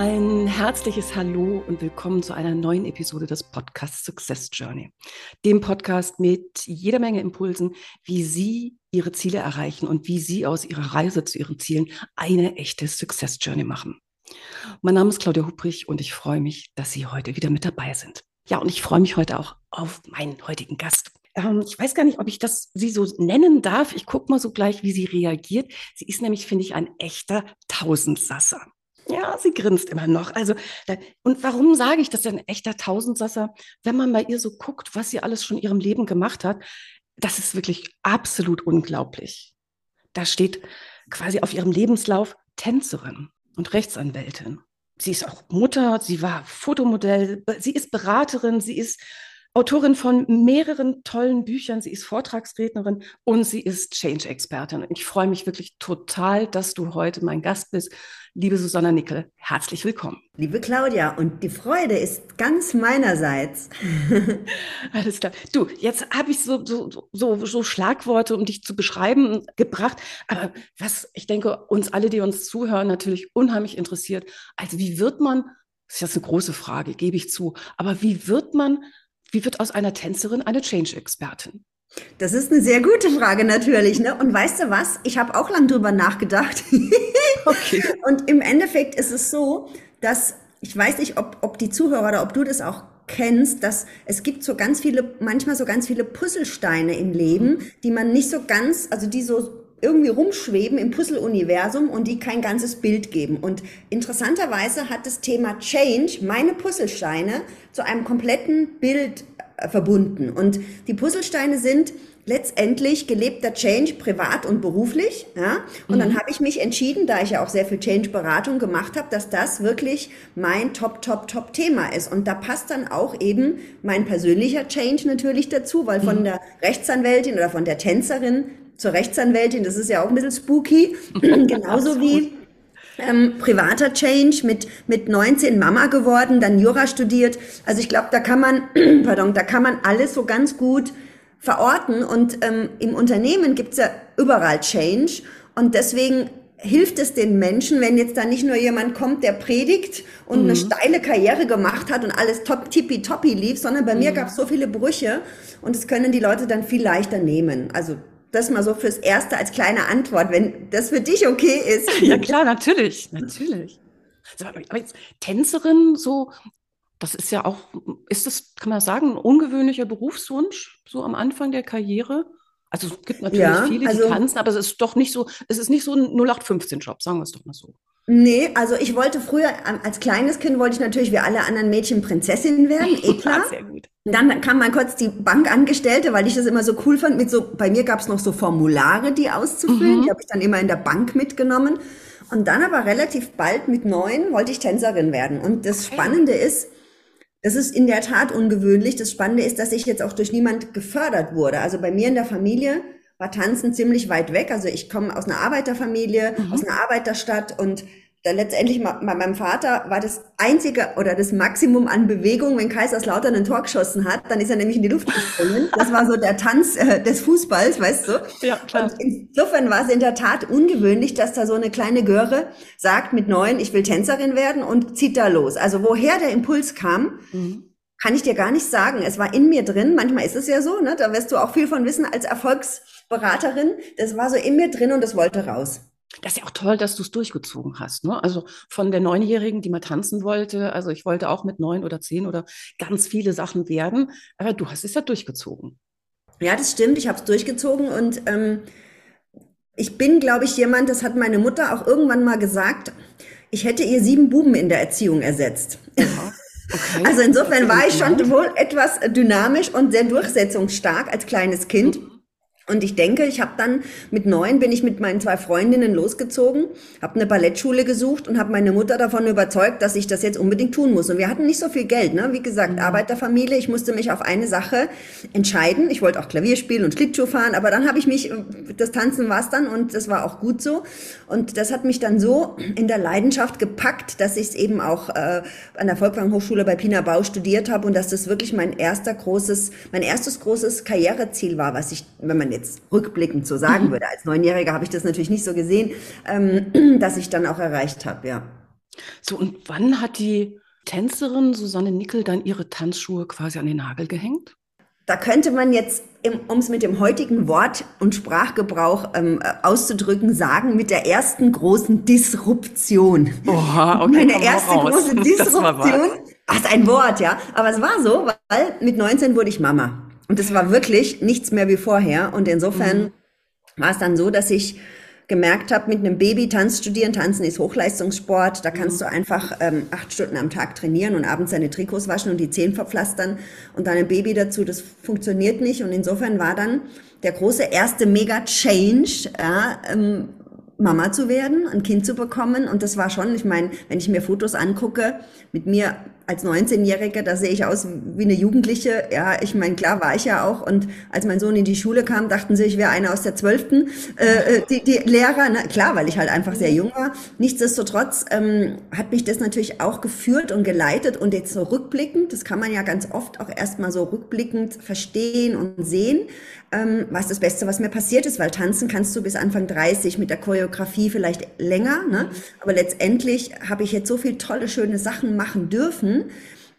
Ein herzliches Hallo und willkommen zu einer neuen Episode des Podcasts Success Journey. Dem Podcast mit jeder Menge Impulsen, wie Sie Ihre Ziele erreichen und wie Sie aus Ihrer Reise zu Ihren Zielen eine echte Success Journey machen. Mein Name ist Claudia Hubrich und ich freue mich, dass Sie heute wieder mit dabei sind. Ja, und ich freue mich heute auch auf meinen heutigen Gast. Ähm, ich weiß gar nicht, ob ich das sie so nennen darf. Ich gucke mal so gleich, wie sie reagiert. Sie ist nämlich, finde ich, ein echter Tausendsasser. Ja, sie grinst immer noch. Also, und warum sage ich das denn echter Tausendsasser? Wenn man bei ihr so guckt, was sie alles schon ihrem Leben gemacht hat, das ist wirklich absolut unglaublich. Da steht quasi auf ihrem Lebenslauf Tänzerin und Rechtsanwältin. Sie ist auch Mutter, sie war Fotomodell, sie ist Beraterin, sie ist Autorin von mehreren tollen Büchern. Sie ist Vortragsrednerin und sie ist Change-Expertin. Ich freue mich wirklich total, dass du heute mein Gast bist. Liebe Susanna Nickel, herzlich willkommen. Liebe Claudia, und die Freude ist ganz meinerseits. Alles klar. Du, jetzt habe ich so, so, so, so Schlagworte, um dich zu beschreiben, gebracht. Aber was ich denke, uns alle, die uns zuhören, natürlich unheimlich interessiert. Also wie wird man, das ist jetzt eine große Frage, gebe ich zu, aber wie wird man wie wird aus einer Tänzerin eine Change-Expertin? Das ist eine sehr gute Frage natürlich. Ne? Und weißt du was? Ich habe auch lang drüber nachgedacht. okay. Und im Endeffekt ist es so, dass ich weiß nicht, ob, ob die Zuhörer oder ob du das auch kennst, dass es gibt so ganz viele, manchmal so ganz viele Puzzlesteine im Leben, die man nicht so ganz, also die so irgendwie rumschweben im Puzzle-Universum und die kein ganzes Bild geben. Und interessanterweise hat das Thema Change meine Puzzlesteine zu einem kompletten Bild äh, verbunden. Und die Puzzlesteine sind letztendlich gelebter Change privat und beruflich. Ja? Und mhm. dann habe ich mich entschieden, da ich ja auch sehr viel Change-Beratung gemacht habe, dass das wirklich mein Top, Top, Top-Thema ist. Und da passt dann auch eben mein persönlicher Change natürlich dazu, weil von mhm. der Rechtsanwältin oder von der Tänzerin zur Rechtsanwältin, das ist ja auch ein bisschen spooky, genauso wie ähm, privater Change mit, mit 19 Mama geworden, dann Jura studiert. Also ich glaube, da kann man, pardon, da kann man alles so ganz gut verorten und ähm, im Unternehmen gibt's ja überall Change und deswegen hilft es den Menschen, wenn jetzt da nicht nur jemand kommt, der predigt und mhm. eine steile Karriere gemacht hat und alles top tippi toppi lief, sondern bei mhm. mir gab's so viele Brüche und das können die Leute dann viel leichter nehmen. Also das mal so fürs Erste als kleine Antwort, wenn das für dich okay ist. Ja klar, natürlich, natürlich. Aber jetzt Tänzerin, so, das ist ja auch, ist das, kann man sagen, ein ungewöhnlicher Berufswunsch, so am Anfang der Karriere? Also es gibt natürlich ja, viele, die also, tanzen, aber es ist doch nicht so, es ist nicht so ein 0815-Job, sagen wir es doch mal so. Nee, also ich wollte früher, als kleines Kind wollte ich natürlich wie alle anderen Mädchen Prinzessin werden, eh klar. Sehr gut. Dann kam mal kurz die Bankangestellte, weil ich das immer so cool fand. Mit so, bei mir gab es noch so Formulare, die auszufüllen. Mhm. Die habe ich dann immer in der Bank mitgenommen. Und dann aber relativ bald mit neun wollte ich Tänzerin werden. Und das okay. Spannende ist, das ist in der Tat ungewöhnlich. Das Spannende ist, dass ich jetzt auch durch niemand gefördert wurde. Also bei mir in der Familie war Tanzen ziemlich weit weg. Also ich komme aus einer Arbeiterfamilie, mhm. aus einer Arbeiterstadt und dann letztendlich bei meinem Vater war das einzige oder das Maximum an Bewegung, wenn Kaiserslautern ein Tor geschossen hat, dann ist er nämlich in die Luft gesprungen. Das war so der Tanz äh, des Fußballs, weißt du? Ja, klar. Und insofern war es in der Tat ungewöhnlich, dass da so eine kleine Göre sagt mit neun, ich will Tänzerin werden und zieht da los. Also woher der Impuls kam, mhm kann ich dir gar nicht sagen. Es war in mir drin. Manchmal ist es ja so, ne? Da wirst du auch viel von wissen als Erfolgsberaterin. Das war so in mir drin und das wollte raus. Das ist ja auch toll, dass du es durchgezogen hast. Ne? Also von der Neunjährigen, die mal tanzen wollte, also ich wollte auch mit neun oder zehn oder ganz viele Sachen werden, aber du hast es ja durchgezogen. Ja, das stimmt. Ich habe es durchgezogen und ähm, ich bin, glaube ich, jemand, das hat meine Mutter auch irgendwann mal gesagt, ich hätte ihr sieben Buben in der Erziehung ersetzt. Ja. Okay. Also insofern war ich schon wohl etwas dynamisch und sehr durchsetzungsstark als kleines Kind. Mhm. Und ich denke, ich habe dann mit neun bin ich mit meinen zwei Freundinnen losgezogen, habe eine Ballettschule gesucht und habe meine Mutter davon überzeugt, dass ich das jetzt unbedingt tun muss. Und wir hatten nicht so viel Geld, ne? Wie gesagt, mhm. Arbeiterfamilie. Ich musste mich auf eine Sache entscheiden. Ich wollte auch Klavier spielen und Schlittschuh fahren, aber dann habe ich mich, das Tanzen war es dann und das war auch gut so. Und das hat mich dann so in der Leidenschaft gepackt, dass ich es eben auch äh, an der Volkwang Hochschule bei Pina Bau studiert habe und dass das wirklich mein erster großes, mein erstes großes Karriereziel war, was ich, wenn man jetzt rückblickend so sagen mhm. würde. Als Neunjähriger habe ich das natürlich nicht so gesehen, ähm, dass ich dann auch erreicht habe, ja. So, und wann hat die Tänzerin Susanne Nickel dann ihre Tanzschuhe quasi an den Nagel gehängt? Da könnte man jetzt, um es mit dem heutigen Wort- und Sprachgebrauch ähm, auszudrücken, sagen, mit der ersten großen Disruption. Oha, okay. Meine erste große Disruption. Ach, ein Wort, ja. Aber es war so, weil mit 19 wurde ich Mama. Und es war wirklich nichts mehr wie vorher. Und insofern mhm. war es dann so, dass ich gemerkt habe, mit einem Baby Tanz studieren, Tanzen ist Hochleistungssport, da kannst mhm. du einfach ähm, acht Stunden am Tag trainieren und abends deine Trikots waschen und die Zehen verpflastern und dann ein Baby dazu, das funktioniert nicht. Und insofern war dann der große erste Mega-Change, ja, ähm, Mama zu werden, ein Kind zu bekommen. Und das war schon, ich meine, wenn ich mir Fotos angucke, mit mir als 19-Jährige, da sehe ich aus wie eine Jugendliche. Ja, ich meine, klar war ich ja auch. Und als mein Sohn in die Schule kam, dachten sie, ich wäre eine aus der Zwölften. Äh, äh, die, die Lehrer, na, klar, weil ich halt einfach sehr jung war. Nichtsdestotrotz ähm, hat mich das natürlich auch geführt und geleitet. Und jetzt so rückblickend, das kann man ja ganz oft auch erstmal so rückblickend verstehen und sehen, ähm, was das Beste, was mir passiert ist. Weil tanzen kannst du bis Anfang 30 mit der Choreografie vielleicht länger. Ne? Aber letztendlich habe ich jetzt so viel tolle, schöne Sachen machen dürfen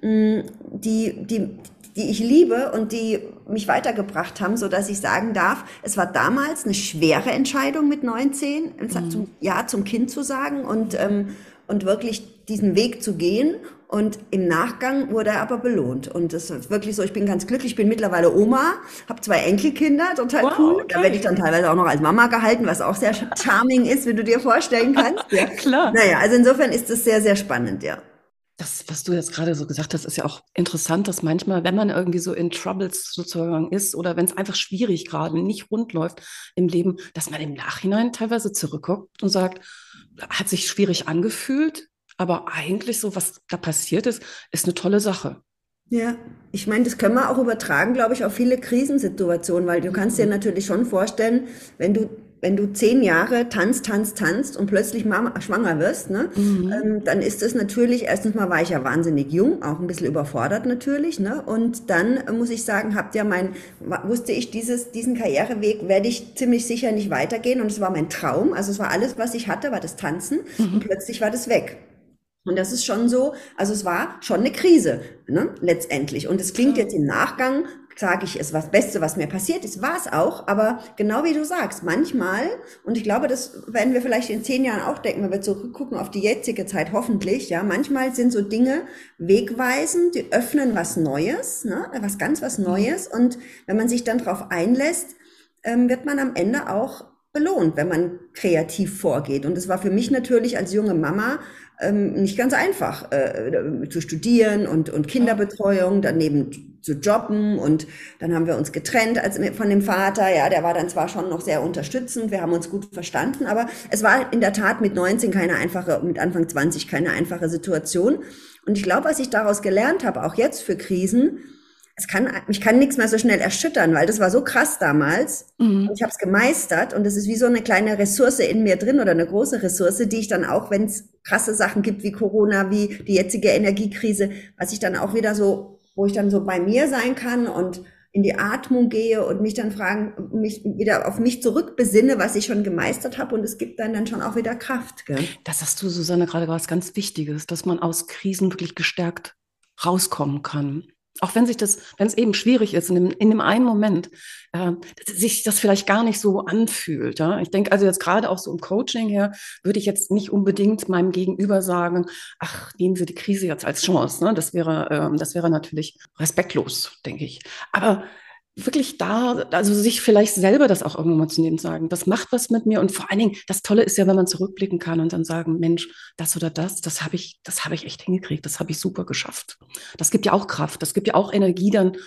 Mm, die, die, die ich liebe und die mich weitergebracht haben, so dass ich sagen darf, es war damals eine schwere Entscheidung mit 19, mhm. zum, Ja zum Kind zu sagen und, ähm, und wirklich diesen Weg zu gehen. Und im Nachgang wurde er aber belohnt. Und das ist wirklich so, ich bin ganz glücklich, ich bin mittlerweile Oma, habe zwei Enkelkinder, total wow, cool. Okay. Da werde ich dann teilweise auch noch als Mama gehalten, was auch sehr charming ist, wie du dir vorstellen kannst. Ja, klar. Naja, also insofern ist das sehr, sehr spannend, ja das, was du jetzt gerade so gesagt hast, ist ja auch interessant, dass manchmal, wenn man irgendwie so in Troubles sozusagen ist oder wenn es einfach schwierig gerade nicht rund läuft im Leben, dass man im Nachhinein teilweise zurückguckt und sagt, hat sich schwierig angefühlt, aber eigentlich so, was da passiert ist, ist eine tolle Sache. Ja, ich meine, das können wir auch übertragen, glaube ich, auf viele Krisensituationen, weil du kannst dir mhm. natürlich schon vorstellen, wenn du wenn du zehn Jahre tanzt, tanzt, tanzt und plötzlich Mama, schwanger wirst, ne, mhm. ähm, dann ist es natürlich, erstens mal war ich ja wahnsinnig jung, auch ein bisschen überfordert natürlich, ne, und dann äh, muss ich sagen, habt ja mein, wusste ich, dieses, diesen Karriereweg werde ich ziemlich sicher nicht weitergehen und es war mein Traum, also es war alles, was ich hatte, war das Tanzen mhm. und plötzlich war das weg. Und das ist schon so, also es war schon eine Krise, ne, letztendlich. Und es klingt jetzt im Nachgang sage ich, es war das Beste, was mir passiert ist, war es auch. Aber genau wie du sagst, manchmal, und ich glaube, das werden wir vielleicht in zehn Jahren auch denken, wenn wir zurückgucken auf die jetzige Zeit, hoffentlich, ja, manchmal sind so Dinge wegweisend, die öffnen was Neues, ne, was ganz was Neues. Und wenn man sich dann darauf einlässt, ähm, wird man am Ende auch belohnt, wenn man kreativ vorgeht. Und es war für mich natürlich als junge Mama ähm, nicht ganz einfach äh, zu studieren und, und Kinderbetreuung, daneben zu jobben und dann haben wir uns getrennt als von dem Vater. Ja, der war dann zwar schon noch sehr unterstützend, wir haben uns gut verstanden, aber es war in der Tat mit 19 keine einfache, mit Anfang 20 keine einfache Situation. Und ich glaube, was ich daraus gelernt habe, auch jetzt für Krisen, es kann, mich kann nichts mehr so schnell erschüttern, weil das war so krass damals. Mhm. ich habe es gemeistert und es ist wie so eine kleine Ressource in mir drin oder eine große Ressource, die ich dann auch, wenn es krasse Sachen gibt wie Corona, wie die jetzige Energiekrise, was ich dann auch wieder so, wo ich dann so bei mir sein kann und in die Atmung gehe und mich dann fragen, mich wieder auf mich zurückbesinne, was ich schon gemeistert habe und es gibt dann dann schon auch wieder Kraft. Gell? Das hast du, Susanne, gerade was ganz Wichtiges, dass man aus Krisen wirklich gestärkt rauskommen kann auch wenn sich das, wenn es eben schwierig ist, in dem, in dem einen Moment, äh, sich das vielleicht gar nicht so anfühlt. Ja? Ich denke also jetzt gerade auch so im Coaching her, würde ich jetzt nicht unbedingt meinem Gegenüber sagen, ach, nehmen Sie die Krise jetzt als Chance. Ne? Das wäre, äh, das wäre natürlich respektlos, denke ich. Aber wirklich da, also sich vielleicht selber das auch irgendwann mal zu nehmen, sagen, das macht was mit mir und vor allen Dingen, das Tolle ist ja, wenn man zurückblicken kann und dann sagen, Mensch, das oder das, das habe ich, das habe ich echt hingekriegt, das habe ich super geschafft. Das gibt ja auch Kraft, das gibt ja auch Energie dann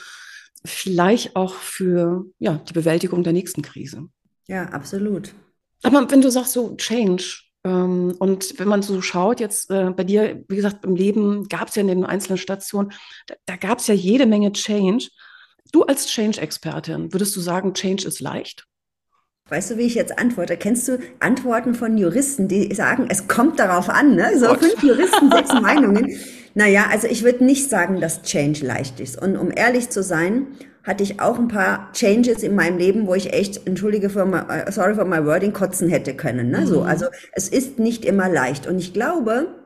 vielleicht auch für ja, die Bewältigung der nächsten Krise. Ja, absolut. Aber wenn du sagst so Change, ähm, und wenn man so schaut, jetzt äh, bei dir, wie gesagt, im Leben gab es ja in den einzelnen Stationen, da, da gab es ja jede Menge Change. Du als Change-Expertin, würdest du sagen, Change ist leicht? Weißt du, wie ich jetzt antworte? Kennst du Antworten von Juristen, die sagen, es kommt darauf an, ne? So Gott. fünf Juristen, sechs Meinungen. Naja, also ich würde nicht sagen, dass Change leicht ist. Und um ehrlich zu sein, hatte ich auch ein paar Changes in meinem Leben, wo ich echt, entschuldige für my, äh, sorry for my wording, kotzen hätte können. Ne? Mhm. So, also es ist nicht immer leicht. Und ich glaube,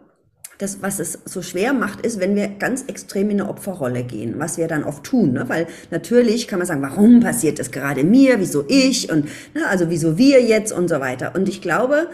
das, was es so schwer macht, ist, wenn wir ganz extrem in eine Opferrolle gehen, was wir dann oft tun. Ne? Weil natürlich kann man sagen, warum passiert das gerade mir, wieso ich und ne, also wieso wir jetzt und so weiter. Und ich glaube,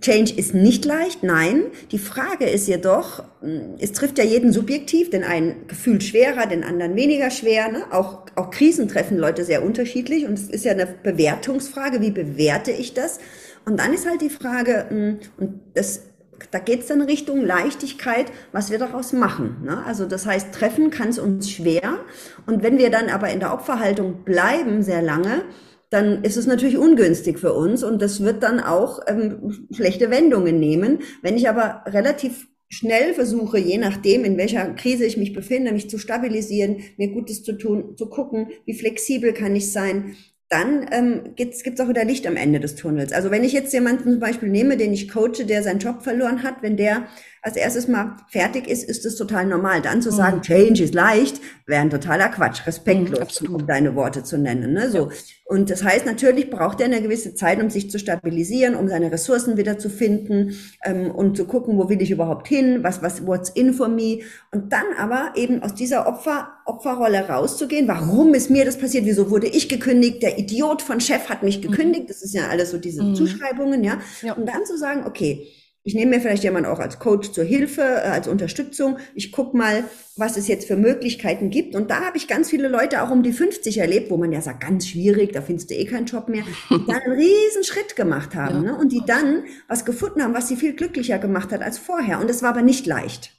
Change ist nicht leicht, nein. Die Frage ist jedoch, hm, es trifft ja jeden subjektiv, den einen gefühlt schwerer, den anderen weniger schwer. Ne? Auch, auch Krisen treffen Leute sehr unterschiedlich und es ist ja eine Bewertungsfrage, wie bewerte ich das? Und dann ist halt die Frage, hm, und das, da geht es dann Richtung Leichtigkeit, was wir daraus machen. Ne? Also das heißt, treffen kann es uns schwer. Und wenn wir dann aber in der Opferhaltung bleiben sehr lange, dann ist es natürlich ungünstig für uns und das wird dann auch ähm, schlechte Wendungen nehmen. Wenn ich aber relativ schnell versuche, je nachdem, in welcher Krise ich mich befinde, mich zu stabilisieren, mir Gutes zu tun, zu gucken, wie flexibel kann ich sein, dann ähm, gibt es auch wieder Licht am Ende des Tunnels. Also wenn ich jetzt jemanden zum Beispiel nehme, den ich coache, der seinen Job verloren hat, wenn der als erstes mal fertig ist, ist es total normal. Dann zu sagen, mhm. Change ist leicht, wäre ein totaler Quatsch, respektlos, mhm, um deine Worte zu nennen. Ne? So. Und das heißt, natürlich braucht er eine gewisse Zeit, um sich zu stabilisieren, um seine Ressourcen wieder zu finden ähm, und zu gucken, wo will ich überhaupt hin, was, was, what's in for me. Und dann aber eben aus dieser Opfer, Opferrolle rauszugehen. Warum ist mir das passiert? Wieso wurde ich gekündigt? Der Idiot von Chef hat mich mhm. gekündigt. Das ist ja alles so diese mhm. Zuschreibungen, ja? ja. Und dann zu sagen, okay, ich nehme mir vielleicht jemanden auch als Coach zur Hilfe, äh, als Unterstützung. Ich guck mal, was es jetzt für Möglichkeiten gibt. Und da habe ich ganz viele Leute auch um die 50 erlebt, wo man ja sagt, ganz schwierig, da findest du eh keinen Job mehr, die dann einen riesen Schritt gemacht haben ja. ne? und die dann was gefunden haben, was sie viel glücklicher gemacht hat als vorher. Und es war aber nicht leicht.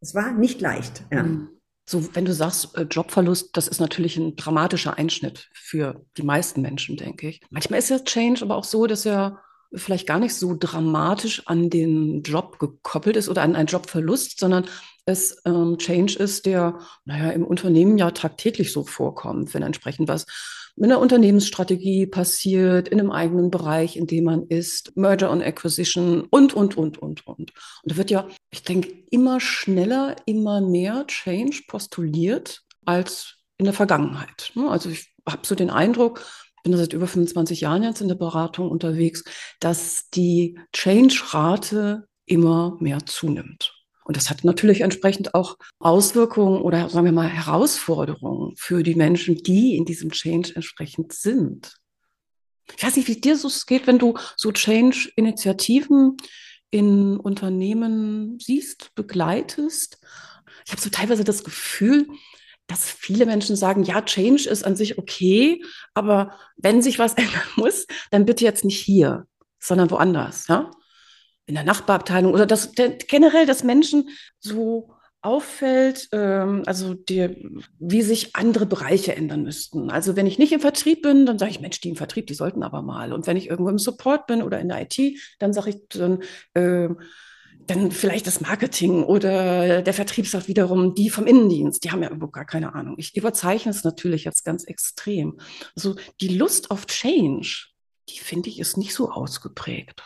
Es war nicht leicht. Ja. Mhm. So, wenn du sagst, äh, Jobverlust, das ist natürlich ein dramatischer Einschnitt für die meisten Menschen, denke ich. Manchmal ist ja Change aber auch so, dass er vielleicht gar nicht so dramatisch an den Job gekoppelt ist oder an einen Jobverlust, sondern es ähm, Change ist, der, naja, im Unternehmen ja tagtäglich so vorkommt, wenn entsprechend was mit einer Unternehmensstrategie passiert, in einem eigenen Bereich, in dem man ist, Merger und Acquisition und, und, und, und, und. Und da wird ja, ich denke, immer schneller, immer mehr Change postuliert als in der Vergangenheit. Ne? Also ich habe so den Eindruck, bin seit über 25 Jahren jetzt in der Beratung unterwegs, dass die Change-Rate immer mehr zunimmt. Und das hat natürlich entsprechend auch Auswirkungen oder sagen wir mal Herausforderungen für die Menschen, die in diesem Change entsprechend sind. Ich weiß nicht, wie dir so geht, wenn du so Change-Initiativen in Unternehmen siehst, begleitest. Ich habe so teilweise das Gefühl, dass viele Menschen sagen, ja, Change ist an sich okay, aber wenn sich was ändern muss, dann bitte jetzt nicht hier, sondern woanders, ja? In der Nachbarabteilung oder das generell, dass Menschen so auffällt, ähm, also die, wie sich andere Bereiche ändern müssten. Also wenn ich nicht im Vertrieb bin, dann sage ich, Mensch, die im Vertrieb, die sollten aber mal. Und wenn ich irgendwo im Support bin oder in der IT, dann sage ich, dann äh, dann vielleicht das Marketing oder der Vertrieb sagt wiederum die vom Innendienst, die haben ja überhaupt gar keine Ahnung. Ich überzeichne es natürlich jetzt ganz extrem. Also die Lust auf Change, die finde ich ist nicht so ausgeprägt.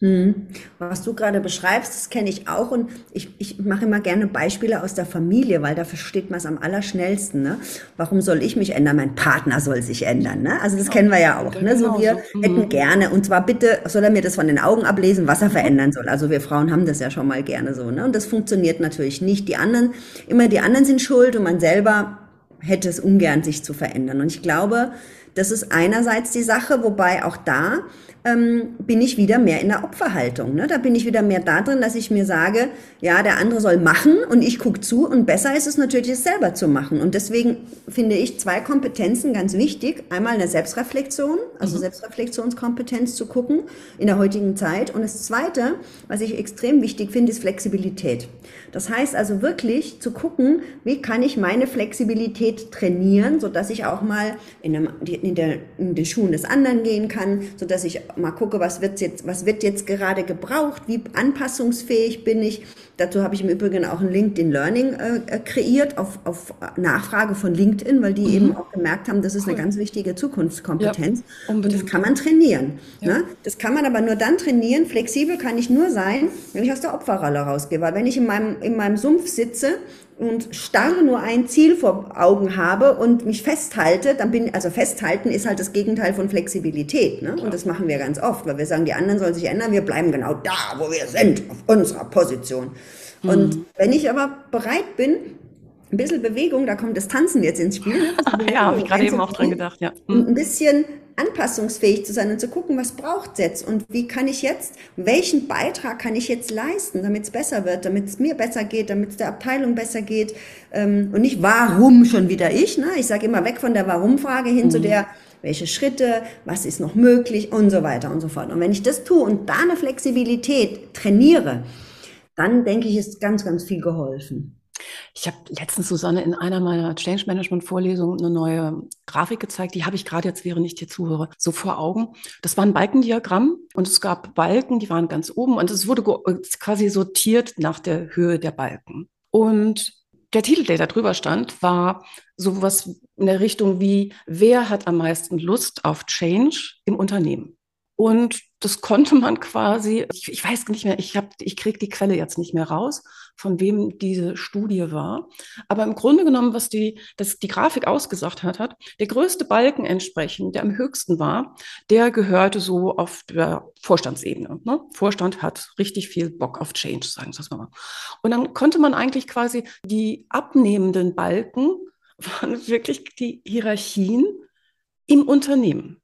Hm. Was du gerade beschreibst, das kenne ich auch und ich, ich mache immer gerne Beispiele aus der Familie, weil da versteht man es am allerschnellsten. Ne? Warum soll ich mich ändern? Mein Partner soll sich ändern. Ne? Also das ja, kennen wir ja auch. Ne? So wir so. hätten mhm. gerne und zwar bitte soll er mir das von den Augen ablesen, was er verändern soll. Also wir Frauen haben das ja schon mal gerne so. Ne? Und das funktioniert natürlich nicht. Die anderen, immer die anderen sind schuld und man selber hätte es ungern, sich zu verändern. Und ich glaube, Das ist einerseits die Sache, wobei auch da ähm, bin ich wieder mehr in der Opferhaltung. Ne? Da bin ich wieder mehr da drin, dass ich mir sage, ja, der andere soll machen und ich gucke zu und besser ist es natürlich, es selber zu machen. Und deswegen finde ich zwei Kompetenzen ganz wichtig. Einmal eine Selbstreflexion, also mhm. Selbstreflexionskompetenz zu gucken in der heutigen Zeit. Und das Zweite, was ich extrem wichtig finde, ist Flexibilität. Das heißt also wirklich zu gucken, wie kann ich meine Flexibilität trainieren, sodass ich auch mal in, einem, in, der, in den Schuhen des anderen gehen kann, sodass ich mal gucke, was wird jetzt, was wird jetzt gerade gebraucht, wie anpassungsfähig bin ich. Dazu habe ich im Übrigen auch ein LinkedIn Learning äh, äh kreiert auf, auf Nachfrage von LinkedIn, weil die mhm. eben auch gemerkt haben, das ist cool. eine ganz wichtige Zukunftskompetenz. Ja, und das kann man trainieren. Ja. Ne? Das kann man aber nur dann trainieren. Flexibel kann ich nur sein, wenn ich aus der Opferrolle rausgehe. Weil wenn ich in meinem, in meinem Sumpf sitze und starr nur ein Ziel vor Augen habe und mich festhalte, dann bin, also festhalten ist halt das Gegenteil von Flexibilität. Ne? Und das machen wir ganz oft, weil wir sagen, die anderen sollen sich ändern, wir bleiben genau da, wo wir sind, auf unserer Position. Mhm. Und wenn ich aber bereit bin, ein bisschen Bewegung, da kommt das Tanzen jetzt ins Spiel. Ne? ja, habe ich gerade eben auch dran gedacht, ja. Mhm. Ein bisschen anpassungsfähig zu sein und zu gucken, was braucht es jetzt und wie kann ich jetzt, welchen Beitrag kann ich jetzt leisten, damit es besser wird, damit es mir besser geht, damit es der Abteilung besser geht ähm, und nicht warum schon wieder ich. Ne? Ich sage immer weg von der Warum-Frage hin mhm. zu der, welche Schritte, was ist noch möglich und so weiter und so fort. Und wenn ich das tue und da eine Flexibilität trainiere, dann denke ich, ist ganz, ganz viel geholfen. Ich habe letztens, Susanne, in einer meiner Change Management Vorlesungen eine neue Grafik gezeigt. Die habe ich gerade jetzt, während ich dir zuhöre, so vor Augen. Das war ein Balkendiagramm und es gab Balken, die waren ganz oben und es wurde quasi sortiert nach der Höhe der Balken. Und der Titel, der da drüber stand, war sowas in der Richtung wie, wer hat am meisten Lust auf Change im Unternehmen? Und das konnte man quasi, ich, ich weiß nicht mehr, ich, hab, ich kriege die Quelle jetzt nicht mehr raus, von wem diese Studie war. Aber im Grunde genommen, was die, das, die Grafik ausgesagt hat, hat, der größte Balken entsprechend, der am höchsten war, der gehörte so auf der Vorstandsebene. Ne? Vorstand hat richtig viel Bock auf Change, sagen wir mal. Und dann konnte man eigentlich quasi die abnehmenden Balken, waren wirklich die Hierarchien im Unternehmen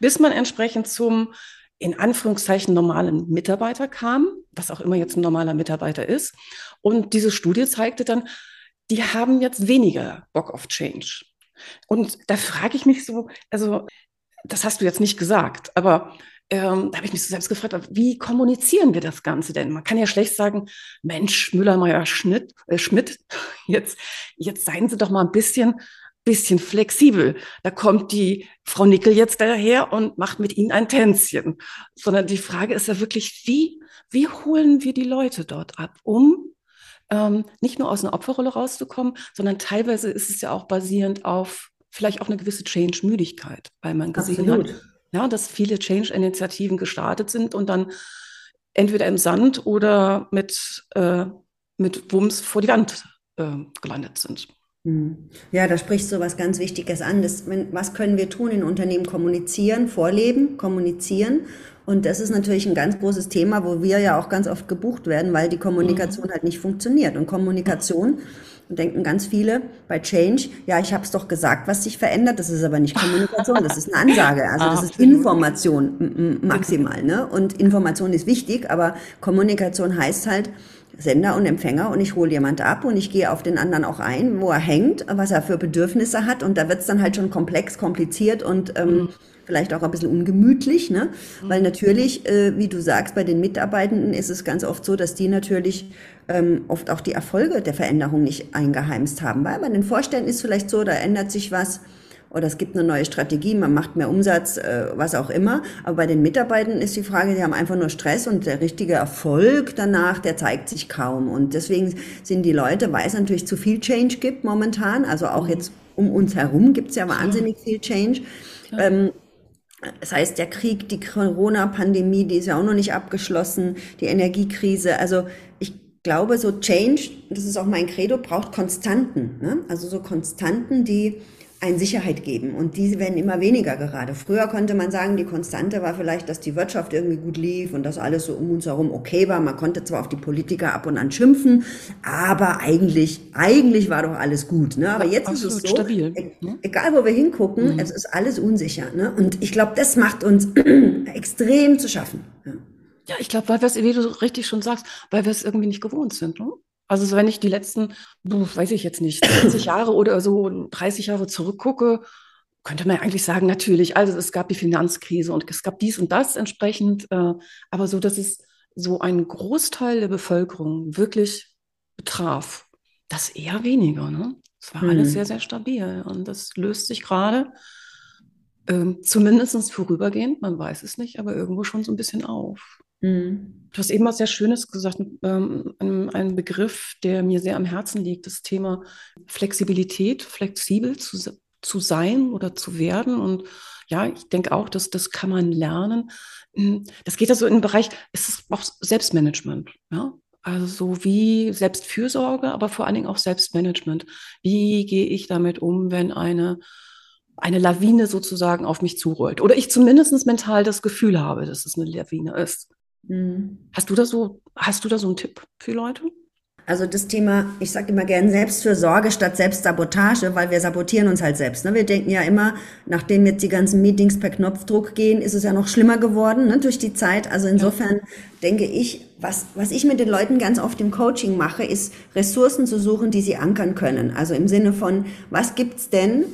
bis man entsprechend zum in Anführungszeichen normalen Mitarbeiter kam, was auch immer jetzt ein normaler Mitarbeiter ist. Und diese Studie zeigte dann, die haben jetzt weniger Bock auf Change. Und da frage ich mich so, also das hast du jetzt nicht gesagt, aber ähm, da habe ich mich so selbst gefragt, wie kommunizieren wir das Ganze denn? Man kann ja schlecht sagen, Mensch, Müller, Meier, Schnitt, äh, Schmidt, jetzt, jetzt seien Sie doch mal ein bisschen bisschen flexibel. Da kommt die Frau Nickel jetzt daher und macht mit ihnen ein Tänzchen. Sondern die Frage ist ja wirklich, wie, wie holen wir die Leute dort ab, um ähm, nicht nur aus einer Opferrolle rauszukommen, sondern teilweise ist es ja auch basierend auf vielleicht auch eine gewisse Change-Müdigkeit, weil man gesehen Absolut. hat, ja, dass viele Change-Initiativen gestartet sind und dann entweder im Sand oder mit, äh, mit Wumms vor die Wand äh, gelandet sind. Hm. Ja, da sprichst du was ganz Wichtiges an. Das, was können wir tun in Unternehmen? Kommunizieren, vorleben, kommunizieren. Und das ist natürlich ein ganz großes Thema, wo wir ja auch ganz oft gebucht werden, weil die Kommunikation mhm. halt nicht funktioniert. Und Kommunikation, denken ganz viele bei Change, ja, ich habe es doch gesagt, was sich verändert. Das ist aber nicht Kommunikation, das ist eine Ansage. Also das ist Information maximal. Ne? Und Information ist wichtig, aber Kommunikation heißt halt, Sender und Empfänger und ich hole jemand ab und ich gehe auf den anderen auch ein, wo er hängt, was er für Bedürfnisse hat und da wird es dann halt schon komplex, kompliziert und ähm, mhm. vielleicht auch ein bisschen ungemütlich, ne? Mhm. Weil natürlich, äh, wie du sagst, bei den Mitarbeitenden ist es ganz oft so, dass die natürlich ähm, oft auch die Erfolge der Veränderung nicht eingeheimst haben. Weil bei den Vorständen ist vielleicht so, da ändert sich was, oder es gibt eine neue Strategie, man macht mehr Umsatz, äh, was auch immer. Aber bei den Mitarbeitern ist die Frage, die haben einfach nur Stress und der richtige Erfolg danach, der zeigt sich kaum. Und deswegen sind die Leute, weil es natürlich zu viel Change gibt momentan, also auch mhm. jetzt um uns herum gibt es ja wahnsinnig viel Change. Ähm, das heißt, der Krieg, die Corona-Pandemie, die ist ja auch noch nicht abgeschlossen, die Energiekrise. Also ich glaube, so Change, das ist auch mein Credo, braucht Konstanten. Ne? Also so Konstanten, die ein Sicherheit geben. Und diese werden immer weniger gerade. Früher konnte man sagen, die Konstante war vielleicht, dass die Wirtschaft irgendwie gut lief und dass alles so um uns herum okay war. Man konnte zwar auf die Politiker ab und an schimpfen, aber eigentlich, eigentlich war doch alles gut. Ne? Aber jetzt Absolut ist es so, stabil. E ne? egal wo wir hingucken, mhm. es ist alles unsicher. Ne? Und ich glaube, das macht uns extrem zu schaffen. Ja. Ja, ich glaube, weil wir es, wie du richtig schon sagst, weil wir es irgendwie nicht gewohnt sind. Ne? Also wenn ich die letzten, weiß ich jetzt nicht, 20 Jahre oder so 30 Jahre zurückgucke, könnte man eigentlich sagen, natürlich, also es gab die Finanzkrise und es gab dies und das entsprechend, äh, aber so, dass es so einen Großteil der Bevölkerung wirklich betraf, das eher weniger. Ne? Es war hm. alles sehr, sehr stabil und das löst sich gerade ähm, zumindest vorübergehend, man weiß es nicht, aber irgendwo schon so ein bisschen auf. Mhm. Du hast eben was sehr Schönes gesagt, ähm, ein Begriff, der mir sehr am Herzen liegt, das Thema Flexibilität, flexibel zu, zu sein oder zu werden. Und ja, ich denke auch, dass das kann man lernen. Hm, das geht also in den Bereich, es ist auch Selbstmanagement, ja. Also so wie Selbstfürsorge, aber vor allen Dingen auch Selbstmanagement. Wie gehe ich damit um, wenn eine eine Lawine sozusagen auf mich zurollt. Oder ich zumindest mental das Gefühl habe, dass es eine Lawine ist. Mhm. Hast du da so, hast du da so einen Tipp für Leute? Also das Thema, ich sage immer gern Selbstfürsorge statt Selbstsabotage, weil wir sabotieren uns halt selbst. Ne? Wir denken ja immer, nachdem jetzt die ganzen Meetings per Knopfdruck gehen, ist es ja noch schlimmer geworden ne, durch die Zeit. Also insofern ja. denke ich, was, was ich mit den Leuten ganz oft im Coaching mache, ist Ressourcen zu suchen, die sie ankern können. Also im Sinne von, was gibt's denn,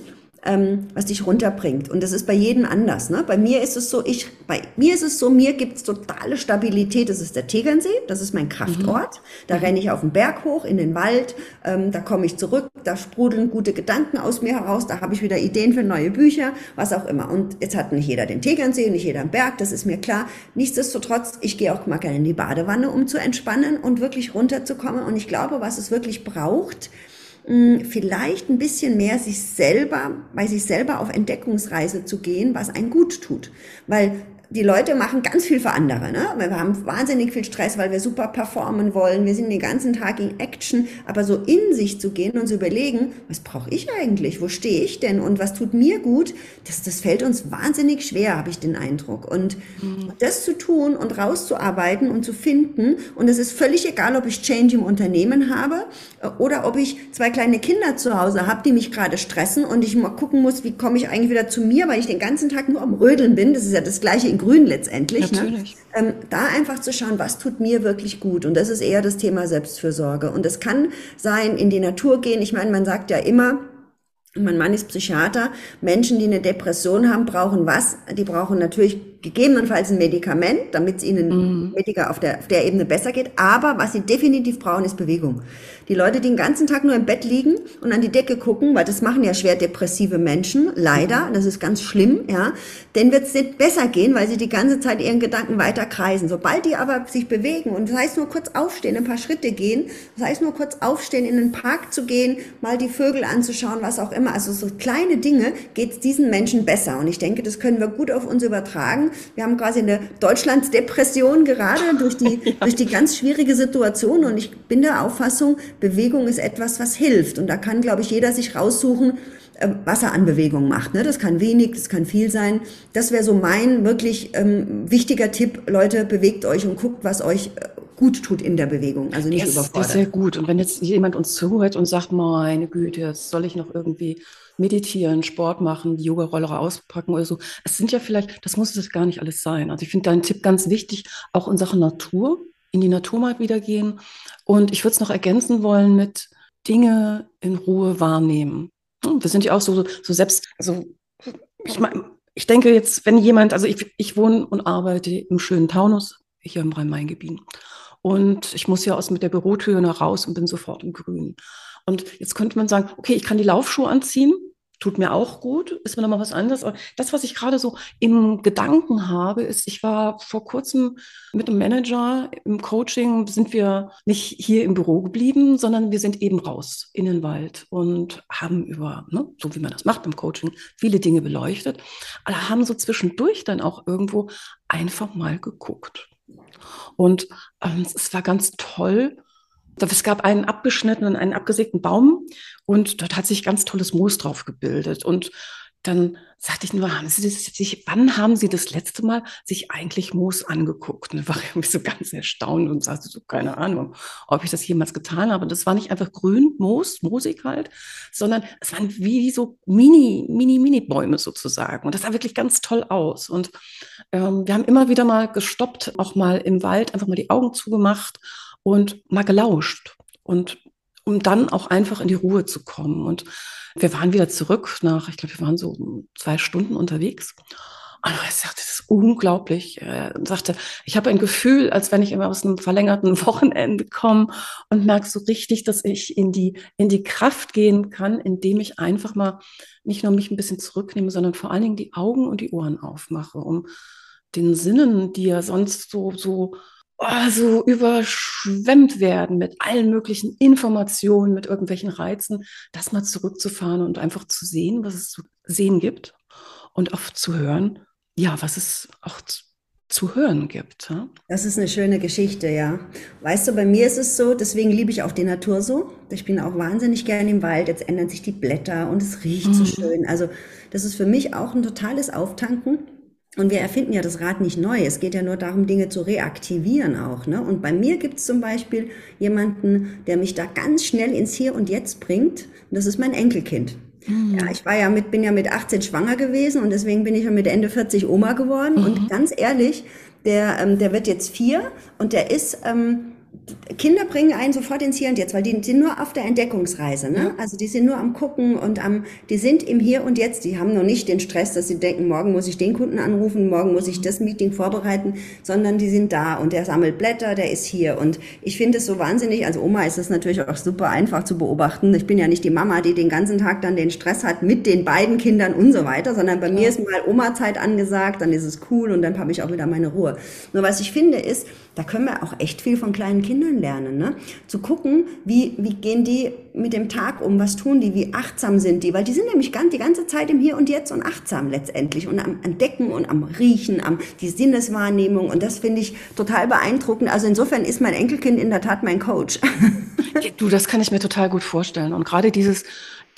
ähm, was dich runterbringt. Und das ist bei jedem anders. Ne? Bei mir ist es so, ich, bei mir ist es so, mir gibt es totale Stabilität. Das ist der Tegernsee, das ist mein Kraftort. Mhm. Da renne ich auf den Berg hoch, in den Wald, ähm, da komme ich zurück, da sprudeln gute Gedanken aus mir heraus, da habe ich wieder Ideen für neue Bücher, was auch immer. Und jetzt hat nicht jeder den Tegernsee, nicht jeder einen Berg, das ist mir klar. Nichtsdestotrotz, ich gehe auch mal gerne in die Badewanne, um zu entspannen und wirklich runterzukommen. Und ich glaube, was es wirklich braucht, vielleicht ein bisschen mehr sich selber, bei sich selber auf Entdeckungsreise zu gehen, was einen gut tut. Weil die Leute machen ganz viel für andere. Ne? Wir haben wahnsinnig viel Stress, weil wir super performen wollen. Wir sind den ganzen Tag in Action. Aber so in sich zu gehen und zu überlegen, was brauche ich eigentlich? Wo stehe ich denn? Und was tut mir gut? Das, das fällt uns wahnsinnig schwer, habe ich den Eindruck. Und mhm. das zu tun und rauszuarbeiten und zu finden. Und es ist völlig egal, ob ich Change im Unternehmen habe äh, oder ob ich zwei kleine Kinder zu Hause habe, die mich gerade stressen und ich mal gucken muss, wie komme ich eigentlich wieder zu mir, weil ich den ganzen Tag nur am Rödeln bin. Das ist ja das gleiche in grün letztendlich. Ne? Natürlich. Ne? Ähm, da einfach zu schauen, was tut mir wirklich gut. Und das ist eher das Thema Selbstfürsorge. Und es kann sein, in die Natur gehen. Ich meine, man sagt ja immer, mein Mann ist Psychiater. Menschen, die eine Depression haben, brauchen was? Die brauchen natürlich gegebenenfalls ein Medikament, damit es ihnen mhm. auf der, auf der Ebene besser geht. Aber was sie definitiv brauchen, ist Bewegung. Die Leute, die den ganzen Tag nur im Bett liegen und an die Decke gucken, weil das machen ja schwer depressive Menschen, leider, das ist ganz schlimm, ja, denen wird es nicht besser gehen, weil sie die ganze Zeit ihren Gedanken weiter kreisen. Sobald die aber sich bewegen und das heißt nur kurz aufstehen, ein paar Schritte gehen, das heißt nur kurz aufstehen, in den Park zu gehen, mal die Vögel anzuschauen, was auch immer, also so kleine Dinge geht es diesen Menschen besser. Und ich denke, das können wir gut auf uns übertragen. Wir haben quasi eine Deutschlandsdepression gerade durch die, ja. durch die ganz schwierige Situation und ich bin der Auffassung, Bewegung ist etwas, was hilft. Und da kann, glaube ich, jeder sich raussuchen, äh, was er an Bewegung macht. Ne? Das kann wenig, das kann viel sein. Das wäre so mein wirklich ähm, wichtiger Tipp. Leute, bewegt euch und guckt, was euch äh, gut tut in der Bewegung. Also nicht das, überfordert. Das ist sehr gut. Und wenn jetzt jemand uns zuhört und sagt, meine Güte, jetzt soll ich noch irgendwie meditieren, Sport machen, die Yoga-Roller auspacken oder so. Es sind ja vielleicht, das muss es gar nicht alles sein. Also ich finde deinen Tipp ganz wichtig, auch in Sachen Natur in die Natur mal wieder gehen. Und ich würde es noch ergänzen wollen mit Dinge in Ruhe wahrnehmen. Hm, wir sind ja auch so, so selbst, also ich meine, ich denke jetzt, wenn jemand, also ich, ich wohne und arbeite im schönen Taunus, hier im Rhein-Main-Gebiet. Und ich muss ja aus mit der Bürotür nach raus und bin sofort im Grün. Und jetzt könnte man sagen, okay, ich kann die Laufschuhe anziehen tut mir auch gut, ist mir nochmal was anderes. Aber das, was ich gerade so im Gedanken habe, ist, ich war vor kurzem mit einem Manager im Coaching, sind wir nicht hier im Büro geblieben, sondern wir sind eben raus in den Wald und haben über, ne, so wie man das macht beim Coaching, viele Dinge beleuchtet, aber haben so zwischendurch dann auch irgendwo einfach mal geguckt. Und ähm, es war ganz toll, Es gab einen abgeschnittenen, einen abgesägten Baum und dort hat sich ganz tolles Moos drauf gebildet. Und dann sagte ich nur, haben Sie sich, wann haben Sie das letzte Mal sich eigentlich Moos angeguckt? Und dann war ich so ganz erstaunt und sagte so, keine Ahnung, ob ich das jemals getan habe. Und das war nicht einfach grün, Moos, moosig halt, sondern es waren wie so Mini, Mini, Mini-Bäume sozusagen. Und das sah wirklich ganz toll aus. Und ähm, wir haben immer wieder mal gestoppt, auch mal im Wald, einfach mal die Augen zugemacht und mal gelauscht. Und um dann auch einfach in die Ruhe zu kommen. Und wir waren wieder zurück nach, ich glaube, wir waren so zwei Stunden unterwegs. Und er sagte, das ist unglaublich. Er sagte, ich habe ein Gefühl, als wenn ich immer aus einem verlängerten Wochenende komme und merke so richtig, dass ich in die, in die Kraft gehen kann, indem ich einfach mal nicht nur mich ein bisschen zurücknehme, sondern vor allen Dingen die Augen und die Ohren aufmache, um den Sinnen, die ja sonst so, so oh, so überschwemmt werden mit allen möglichen Informationen, mit irgendwelchen Reizen, das mal zurückzufahren und einfach zu sehen, was es zu sehen gibt und auch zu hören, ja, was es auch zu, hören gibt. Ja? Das ist eine schöne Geschichte, ja. Weißt du, bei mir ist es so, deswegen liebe ich auch die Natur so. Ich bin auch wahnsinnig gerne im Wald. Jetzt ändern sich die Blätter und es riecht mhm. so schön. Also das ist für mich auch ein totales Auftanken. Und wir erfinden ja das Rad nicht neu. Es geht ja nur darum, Dinge zu reaktivieren auch. Ne? Und bei mir gibt es zum Beispiel jemanden, der mich da ganz schnell ins Hier und Jetzt bringt. Und das ist mein Enkelkind. Mhm. Ja, ich war ja mit, bin ja mit 18 schwanger gewesen und deswegen bin ich ja mit Ende 40 Oma geworden. Mhm. Und ganz ehrlich, der, ähm, der wird jetzt vier und der ist, ähm, Kinder bringen einen sofort ins Hier und Jetzt, weil die sind nur auf der Entdeckungsreise. Ne? Also die sind nur am Gucken und am, die sind im Hier und Jetzt. Die haben noch nicht den Stress, dass sie denken, morgen muss ich den Kunden anrufen, morgen muss ich das Meeting vorbereiten, sondern die sind da und der sammelt Blätter, der ist hier. Und ich finde es so wahnsinnig, also Oma ist es natürlich auch super einfach zu beobachten. Ich bin ja nicht die Mama, die den ganzen Tag dann den Stress hat mit den beiden Kindern und so weiter, sondern bei ja. mir ist mal Oma-Zeit angesagt, dann ist es cool und dann habe ich auch wieder meine Ruhe. Nur was ich finde ist, da können wir auch echt viel von kleinen Kindern lernen. Ne? Zu gucken, wie, wie gehen die mit dem Tag um, was tun die, wie achtsam sind die, weil die sind nämlich ganz, die ganze Zeit im Hier und Jetzt und achtsam letztendlich und am Entdecken und am Riechen, am die Sinneswahrnehmung und das finde ich total beeindruckend. Also insofern ist mein Enkelkind in der Tat mein Coach. du, das kann ich mir total gut vorstellen und gerade dieses,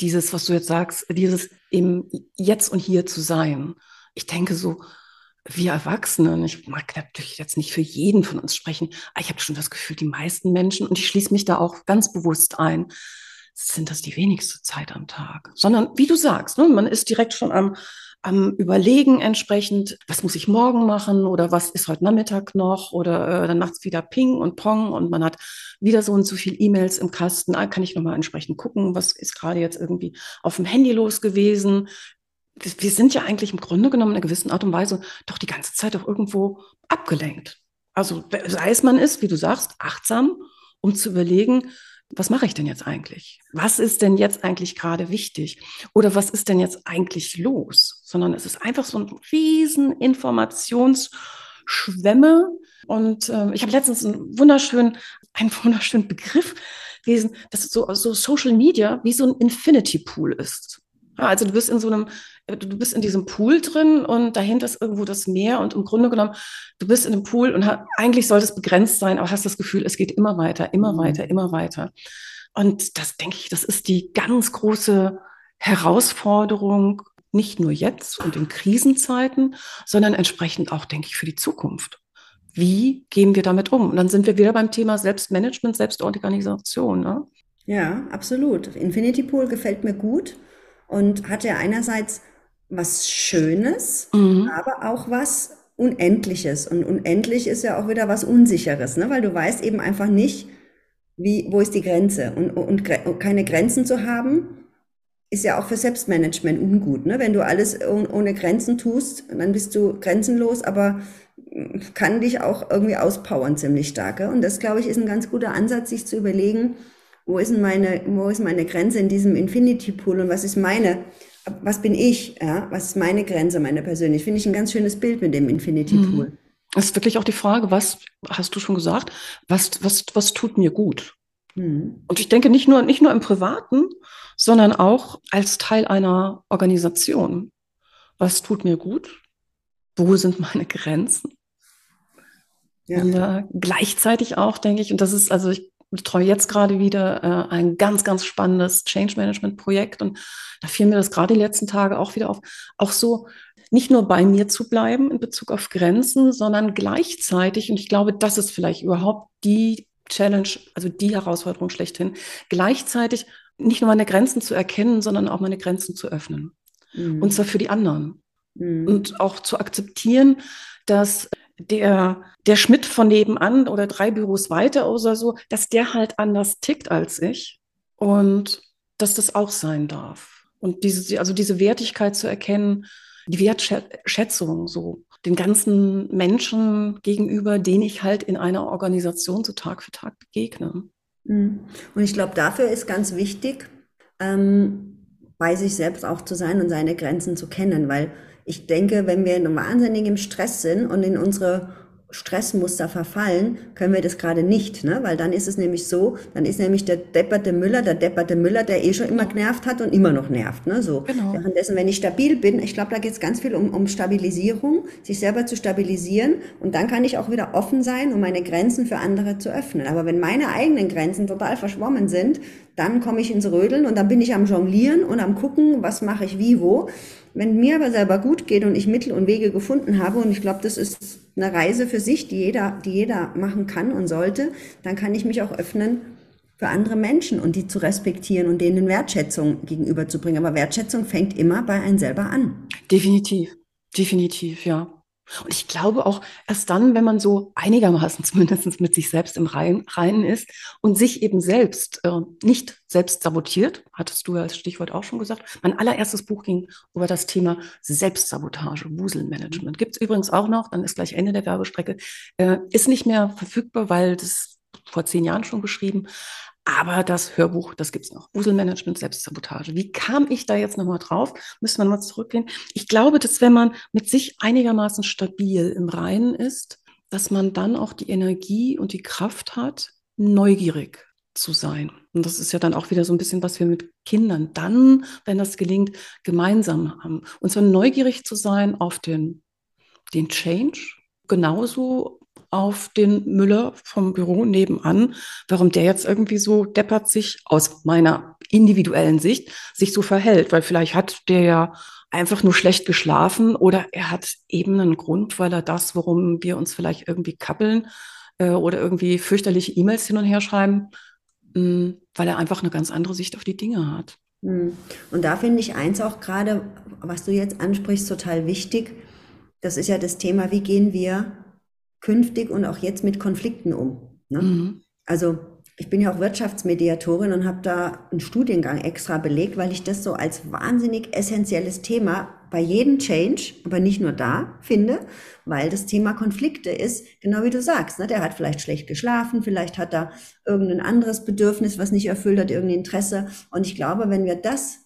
dieses, was du jetzt sagst, dieses im Jetzt und Hier zu sein. Ich denke so, wir Erwachsenen, ich mag natürlich jetzt nicht für jeden von uns sprechen, aber ich habe schon das Gefühl, die meisten Menschen, und ich schließe mich da auch ganz bewusst ein, sind das die wenigste Zeit am Tag. Sondern, wie du sagst, ne, man ist direkt schon am, am Überlegen entsprechend, was muss ich morgen machen oder was ist heute Nachmittag noch oder äh, dann macht es wieder Ping und Pong und man hat wieder so und so viel E-Mails im Kasten. Ah, kann ich nochmal entsprechend gucken, was ist gerade jetzt irgendwie auf dem Handy los gewesen? Wir sind ja eigentlich im Grunde genommen in einer gewissen Art und Weise doch die ganze Zeit auch irgendwo abgelenkt. Also sei es man ist, wie du sagst, achtsam, um zu überlegen, was mache ich denn jetzt eigentlich? Was ist denn jetzt eigentlich gerade wichtig? Oder was ist denn jetzt eigentlich los? Sondern es ist einfach so ein riesen Informationsschwemme. Und äh, ich habe letztens einen wunderschönen, einen wunderschönen Begriff gelesen, dass so, so Social Media wie so ein Infinity Pool ist. Also du bist in so einem, du bist in diesem Pool drin und dahinter ist irgendwo das Meer und im Grunde genommen, du bist in dem Pool und eigentlich soll es begrenzt sein, aber hast das Gefühl, es geht immer weiter, immer mhm. weiter, immer weiter. Und das denke ich, das ist die ganz große Herausforderung, nicht nur jetzt und in Krisenzeiten, sondern entsprechend auch, denke ich, für die Zukunft. Wie gehen wir damit um? Und dann sind wir wieder beim Thema Selbstmanagement, Selbstorganisation. Ne? Ja, absolut. Infinity Pool gefällt mir gut und hat ja einerseits was Schönes, mhm. aber auch was Unendliches. Und unendlich ist ja auch wieder was Unsicheres, ne? weil du weißt eben einfach nicht, wie, wo ist die Grenze. Und, und, und keine Grenzen zu haben, ist ja auch für Selbstmanagement ungut. Ne? Wenn du alles ohne Grenzen tust, dann bist du grenzenlos, aber kann dich auch irgendwie auspowern ziemlich stark. Und das, glaube ich, ist ein ganz guter Ansatz, sich zu überlegen, wo ist denn meine, wo ist meine Grenze in diesem Infinity Pool und was ist meine, was bin ich, ja, was ist meine Grenze, meine persönliche. Finde ich ein ganz schönes Bild mit dem Infinity mhm. Pool. Es ist wirklich auch die Frage, was hast du schon gesagt, was, was, was tut mir gut? Mhm. Und ich denke nicht nur, nicht nur im Privaten, sondern auch als Teil einer Organisation. Was tut mir gut? Wo sind meine Grenzen? Ja. Und äh, gleichzeitig auch, denke ich, und das ist, also ich betreue jetzt gerade wieder äh, ein ganz, ganz spannendes Change Management Projekt und da fiel mir das gerade die letzten Tage auch wieder auf, auch so nicht nur bei mir zu bleiben in Bezug auf Grenzen, sondern gleichzeitig, und ich glaube, das ist vielleicht überhaupt die Challenge, also die Herausforderung schlechthin, gleichzeitig nicht nur meine Grenzen zu erkennen, sondern auch meine Grenzen zu öffnen. Mhm. Und zwar für die anderen. Mhm. Und auch zu akzeptieren, dass der, der Schmidt von nebenan oder drei Büros weiter oder so, dass der halt anders tickt als ich und dass das auch sein darf. Und diese, also diese Wertigkeit zu erkennen, die Wertschätzung so den ganzen Menschen gegenüber, denen ich halt in einer Organisation so Tag für Tag begegne. Mhm. Und ich glaube, dafür ist ganz wichtig, ähm, bei sich selbst auch zu sein und seine Grenzen zu kennen, weil ich denke, wenn wir wahnsinnig im Stress sind und in unsere Stressmuster verfallen, können wir das gerade nicht, ne? weil dann ist es nämlich so, dann ist nämlich der depperte Müller, der depperte Müller, der eh schon immer genervt hat und immer noch nervt. Ne? So. Genau. Währenddessen, wenn ich stabil bin, ich glaube, da geht es ganz viel um, um Stabilisierung, sich selber zu stabilisieren und dann kann ich auch wieder offen sein, um meine Grenzen für andere zu öffnen. Aber wenn meine eigenen Grenzen total verschwommen sind, dann komme ich ins Rödeln und dann bin ich am Jonglieren und am gucken, was mache ich wie, wo. Wenn mir aber selber gut geht und ich Mittel und Wege gefunden habe, und ich glaube, das ist eine Reise für sich, die jeder, die jeder machen kann und sollte, dann kann ich mich auch öffnen für andere Menschen und die zu respektieren und denen Wertschätzung gegenüberzubringen. Aber Wertschätzung fängt immer bei einem selber an. Definitiv, definitiv, ja. Und ich glaube auch erst dann, wenn man so einigermaßen zumindest mit sich selbst im Reinen ist und sich eben selbst äh, nicht selbst sabotiert, hattest du ja als Stichwort auch schon gesagt. Mein allererstes Buch ging über das Thema Selbstsabotage, Wuselmanagement. Gibt es übrigens auch noch, dann ist gleich Ende der Werbestrecke, äh, ist nicht mehr verfügbar, weil das vor zehn Jahren schon geschrieben. Aber das Hörbuch, das gibt's noch. Wuselmanagement, Selbstsabotage. Wie kam ich da jetzt nochmal drauf? Müssen wir mal zurückgehen. Ich glaube, dass wenn man mit sich einigermaßen stabil im Reinen ist, dass man dann auch die Energie und die Kraft hat, neugierig zu sein. Und das ist ja dann auch wieder so ein bisschen, was wir mit Kindern dann, wenn das gelingt, gemeinsam haben. Und zwar neugierig zu sein auf den, den Change, genauso auf den Müller vom Büro nebenan, warum der jetzt irgendwie so deppert sich aus meiner individuellen Sicht sich so verhält, weil vielleicht hat der ja einfach nur schlecht geschlafen oder er hat eben einen Grund, weil er das, worum wir uns vielleicht irgendwie kappeln äh, oder irgendwie fürchterliche E-Mails hin und her schreiben, mh, hm, weil er einfach eine ganz andere Sicht auf die Dinge hat. Hm. Und da finde ich eins auch gerade, was du jetzt ansprichst, total wichtig. Das ist ja das Thema, wie gehen wir künftig und auch jetzt mit Konflikten um. Ne? Mhm. Also ich bin ja auch Wirtschaftsmediatorin und habe da einen Studiengang extra belegt, weil ich das so als wahnsinnig essentielles Thema bei jedem Change, aber nicht nur da finde, weil das Thema Konflikte ist, genau wie du sagst, ne? der hat vielleicht schlecht geschlafen, vielleicht hat er irgendein anderes Bedürfnis, was nicht erfüllt hat, irgendein Interesse. Und ich glaube, wenn wir das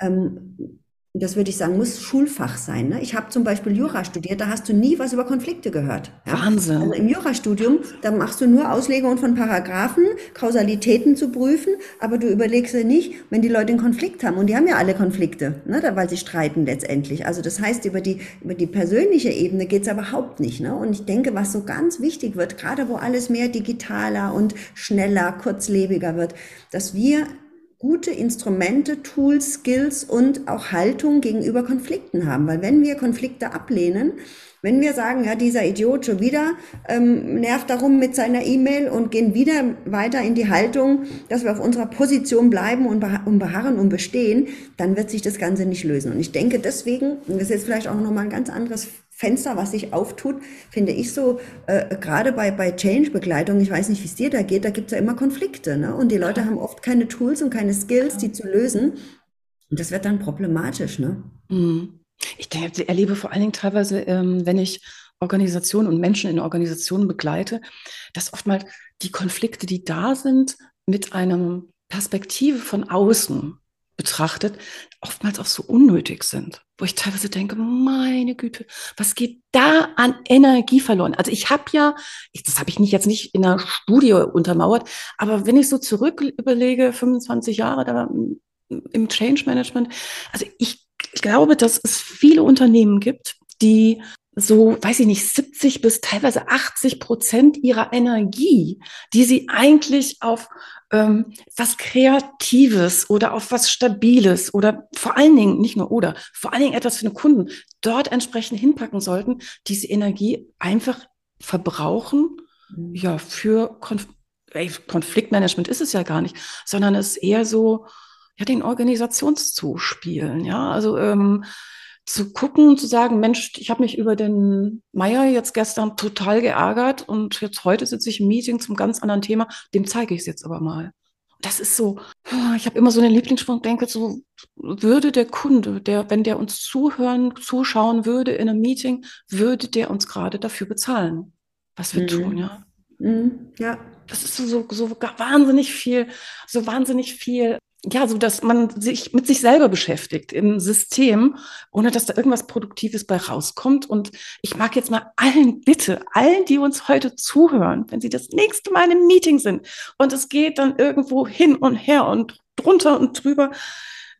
ähm, das würde ich sagen, muss Schulfach sein. Ne? Ich habe zum Beispiel Jura studiert, da hast du nie was über Konflikte gehört. Ja? Wahnsinn. Also im Jurastudium, da machst du nur Auslegungen von Paragraphen, Kausalitäten zu prüfen, aber du überlegst dir nicht, wenn die Leute einen Konflikt haben, und die haben ja alle Konflikte, ne? weil sie streiten letztendlich. Also das heißt, über die, über die persönliche Ebene geht's überhaupt nicht. Ne? Und ich denke, was so ganz wichtig wird, gerade wo alles mehr digitaler und schneller, kurzlebiger wird, dass wir gute Instrumente, Tools, Skills und auch Haltung gegenüber Konflikten haben. Weil wenn wir Konflikte ablehnen, wenn wir sagen, ja, dieser Idiot schon wieder ähm, nervt darum mit seiner E-Mail und gehen wieder weiter in die Haltung, dass wir auf unserer Position bleiben und, beha und beharren und bestehen, dann wird sich das Ganze nicht lösen. Und ich denke deswegen, und das ist jetzt vielleicht auch nochmal ein ganz anderes Fenster, was sich auftut, finde ich so, äh, gerade bei, bei Change-Begleitung, ich weiß nicht, wie es dir da geht, da gibt es ja immer Konflikte. Ne? Und die Leute haben oft keine Tools und keine Skills, die zu lösen. Und das wird dann problematisch. Ne? Mhm. Ich erlebe vor allen Dingen teilweise, ähm, wenn ich Organisationen und Menschen in Organisationen begleite, dass oftmals die Konflikte, die da sind, mit einer Perspektive von außen betrachtet, oftmals auch so unnötig sind, wo ich teilweise denke, meine Güte, was geht da an Energie verloren? Also ich habe ja, das habe ich nicht jetzt nicht in einer Studie untermauert, aber wenn ich so zurück überlege, 25 Jahre da im Change Management, also ich glaube, dass es viele Unternehmen gibt, die so, weiß ich nicht, 70 bis teilweise 80 Prozent ihrer Energie, die sie eigentlich auf ähm, was Kreatives oder auf was Stabiles oder vor allen Dingen, nicht nur oder, vor allen Dingen etwas für den Kunden dort entsprechend hinpacken sollten, diese Energie einfach verbrauchen, mhm. ja, für Konf Konfliktmanagement ist es ja gar nicht, sondern es ist eher so, ja, den Organisationszuspielen, ja, also ähm, zu gucken und zu sagen, Mensch, ich habe mich über den Meier jetzt gestern total geärgert und jetzt heute sitze ich im Meeting zum ganz anderen Thema, dem zeige ich es jetzt aber mal. Das ist so, ich habe immer so einen Lieblingsspruch, denke so, würde der Kunde, der, wenn der uns zuhören, zuschauen würde in einem Meeting, würde der uns gerade dafür bezahlen, was wir mhm. tun, ja. Mhm. Ja. Das ist so, so, so wahnsinnig viel, so wahnsinnig viel ja, so dass man sich mit sich selber beschäftigt im System, ohne dass da irgendwas Produktives bei rauskommt. Und ich mag jetzt mal allen, bitte, allen, die uns heute zuhören, wenn sie das nächste Mal im Meeting sind und es geht dann irgendwo hin und her und drunter und drüber,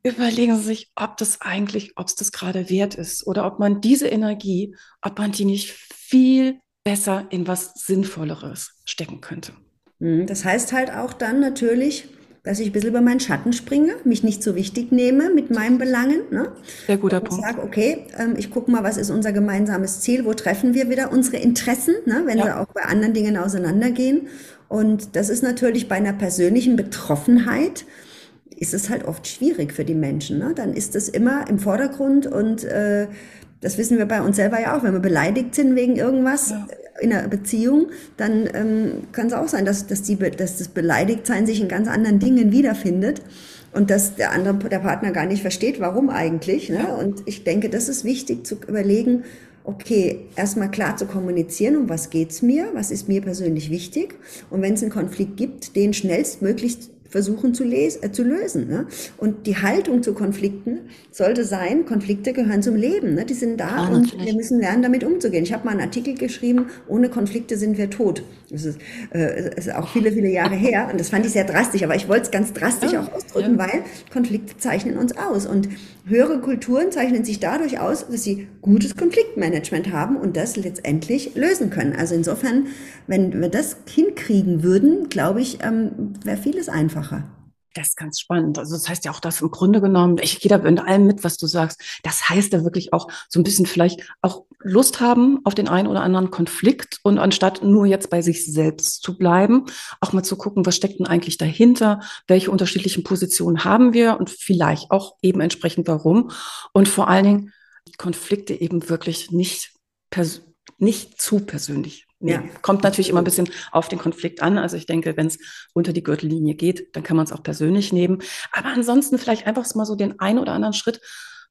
überlegen Sie sich, ob das eigentlich, ob es das gerade wert ist oder ob man diese Energie, ob man die nicht viel besser in was Sinnvolleres stecken könnte. Mhm, das heißt halt auch dann natürlich, dass ich ein bisschen über meinen Schatten springe, mich nicht so wichtig nehme mit meinen Belangen. Ne? Sehr guter und Punkt. Ich sage, okay, ähm, ich gucke mal, was ist unser gemeinsames Ziel, wo treffen wir wieder unsere Interessen, ne? wenn ja. sie auch bei anderen Dingen auseinandergehen. Und das ist natürlich bei einer persönlichen Betroffenheit, ist es halt oft schwierig für die Menschen. Ne? Dann ist es immer im Vordergrund und äh, das wissen wir bei uns selber ja auch, wenn wir beleidigt sind wegen irgendwas ja. in einer Beziehung, dann ähm, kann es auch sein, dass, dass, die, dass das Beleidigtsein sich in ganz anderen Dingen wiederfindet und dass der andere, der Partner gar nicht versteht, warum eigentlich. Ne? Ja. Und ich denke, das ist wichtig zu überlegen, okay, erstmal klar zu kommunizieren, um was geht's mir, was ist mir persönlich wichtig und wenn es einen Konflikt gibt, den schnellstmöglich versuchen zu, lesen, äh, zu lösen. Ne? Und die Haltung zu Konflikten sollte sein, Konflikte gehören zum Leben. Ne? Die sind da ja, und wir müssen lernen, damit umzugehen. Ich habe mal einen Artikel geschrieben, ohne Konflikte sind wir tot. Das ist, äh, ist auch viele, viele Jahre her und das fand ich sehr drastisch, aber ich wollte es ganz drastisch ja, auch ausdrücken, ja. weil Konflikte zeichnen uns aus. Und höhere Kulturen zeichnen sich dadurch aus, dass sie gutes Konfliktmanagement haben und das letztendlich lösen können. Also insofern, wenn wir das hinkriegen würden, glaube ich, ähm, wäre vieles einfacher. Das ist ganz spannend. Also das heißt ja auch, dass im Grunde genommen, ich gehe da mit allem mit, was du sagst. Das heißt ja wirklich auch so ein bisschen vielleicht auch Lust haben auf den einen oder anderen Konflikt und anstatt nur jetzt bei sich selbst zu bleiben, auch mal zu gucken, was steckt denn eigentlich dahinter? Welche unterschiedlichen Positionen haben wir und vielleicht auch eben entsprechend warum? Und vor allen Dingen Konflikte eben wirklich nicht, nicht zu persönlich ja. kommt natürlich immer ein bisschen auf den Konflikt an. Also ich denke, wenn es unter die Gürtellinie geht, dann kann man es auch persönlich nehmen. Aber ansonsten vielleicht einfach mal so den einen oder anderen Schritt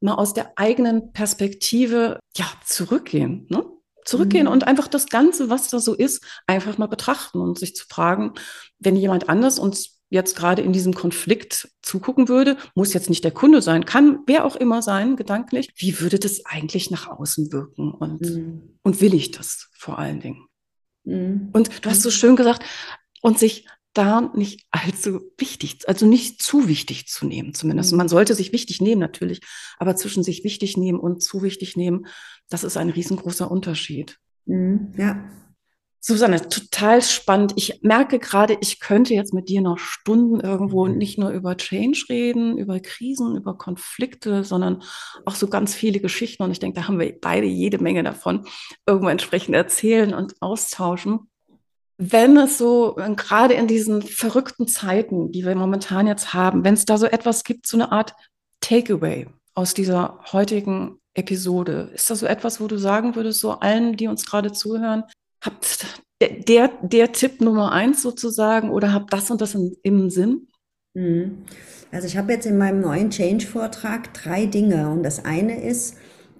mal aus der eigenen Perspektive ja zurückgehen. Ne? Zurückgehen mhm. und einfach das Ganze, was da so ist, einfach mal betrachten und sich zu fragen, wenn jemand anders uns jetzt gerade in diesem Konflikt zugucken würde, muss jetzt nicht der Kunde sein, kann wer auch immer sein, gedanklich, wie würde das eigentlich nach außen wirken und, mhm. und will ich das vor allen Dingen? Mhm. Und du hast so schön gesagt, und sich da nicht allzu wichtig, also nicht zu wichtig zu nehmen, zumindest. Mhm. Man sollte sich wichtig nehmen, natürlich, aber zwischen sich wichtig nehmen und zu wichtig nehmen, das ist ein riesengroßer Unterschied. Mhm. Ja. Susanne, total spannend. Ich merke gerade, ich könnte jetzt mit dir noch Stunden irgendwo mhm. nicht nur über Change reden, über Krisen, über Konflikte, sondern auch so ganz viele Geschichten. Und ich denke, da haben wir beide jede Menge davon irgendwo entsprechend erzählen und austauschen. Wenn es so, äh, gerade in diesen verrückten Zeiten, die wir momentan jetzt haben, wenn es da so etwas gibt, so eine Art Takeaway aus dieser heutigen Episode, ist das so etwas, wo du sagen würdest, so allen, die uns gerade zuhören, habt der, der Tipp Nummer eins sozusagen oder habt das und das in, im Sinn? Mhm. Also ich habe jetzt in meinem neuen Change-Vortrag drei Dinge und das eine ist,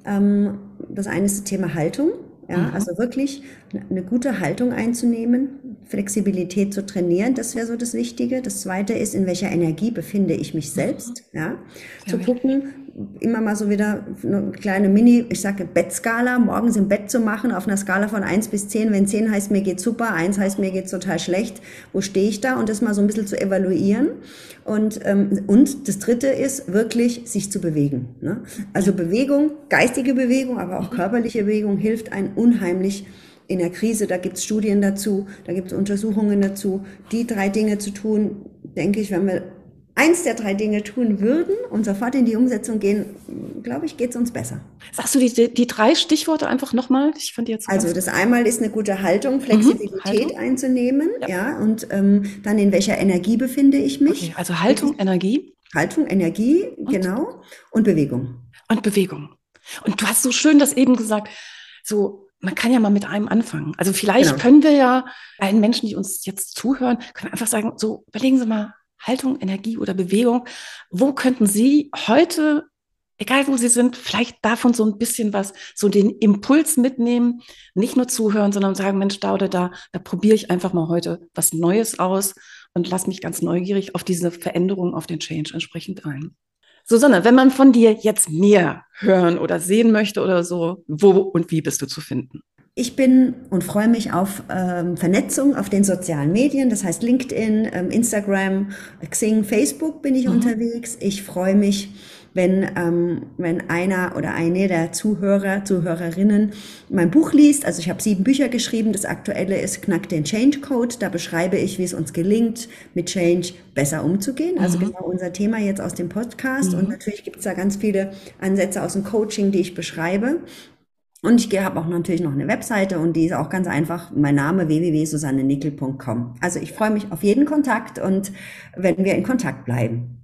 ähm, das eine ist das Thema Haltung. Ja, mhm. also wirklich eine gute Haltung einzunehmen, Flexibilität zu trainieren, das wäre so das Wichtige. Das zweite ist, in welcher Energie befinde ich mich selbst, ja, zu gucken, immer mal so wieder eine kleine Mini, ich sage Bettskala, morgens im Bett zu machen, auf einer Skala von eins bis zehn. Wenn zehn heißt, mir geht super, eins heißt, mir geht total schlecht, wo stehe ich da? Und das mal so ein bisschen zu evaluieren. Und, ähm, und das dritte ist wirklich, sich zu bewegen. Ne? Also Bewegung, geistige Bewegung, aber auch körperliche Bewegung hilft einem unheimlich, in der Krise, da gibt es Studien dazu, da gibt es Untersuchungen dazu, die drei Dinge zu tun, denke ich, wenn wir eins der drei Dinge tun würden und sofort in die Umsetzung gehen, glaube ich, geht es uns besser. Sagst du die, die drei Stichworte einfach nochmal? Ich fand jetzt also das einmal ist eine gute Haltung, Flexibilität mhm, Haltung. einzunehmen, ja, ja und ähm, dann in welcher Energie befinde ich mich? Okay, also Haltung, Energie. Haltung, Energie, und? genau, und Bewegung. Und Bewegung. Und du hast so schön das eben gesagt, so man kann ja mal mit einem anfangen. Also vielleicht genau. können wir ja allen Menschen, die uns jetzt zuhören, können einfach sagen, so überlegen Sie mal, Haltung, Energie oder Bewegung. Wo könnten Sie heute, egal wo Sie sind, vielleicht davon so ein bisschen was, so den Impuls mitnehmen, nicht nur zuhören, sondern sagen, Mensch, da oder da, da probiere ich einfach mal heute was Neues aus und lass mich ganz neugierig auf diese Veränderung, auf den Change entsprechend ein. Susanne, wenn man von dir jetzt mehr hören oder sehen möchte oder so, wo und wie bist du zu finden? Ich bin und freue mich auf ähm, Vernetzung auf den sozialen Medien, das heißt LinkedIn, ähm, Instagram, Xing, Facebook bin ich mhm. unterwegs. Ich freue mich, wenn, ähm, wenn einer oder eine der Zuhörer, Zuhörerinnen mein Buch liest. Also ich habe sieben Bücher geschrieben. Das aktuelle ist Knack den Change Code. Da beschreibe ich, wie es uns gelingt, mit Change besser umzugehen. Also mhm. genau unser Thema jetzt aus dem Podcast. Mhm. Und natürlich gibt es da ganz viele Ansätze aus dem Coaching, die ich beschreibe. Und ich habe auch natürlich noch eine Webseite und die ist auch ganz einfach. Mein Name www.susannenickel.com. Also ich freue mich auf jeden Kontakt und wenn wir in Kontakt bleiben.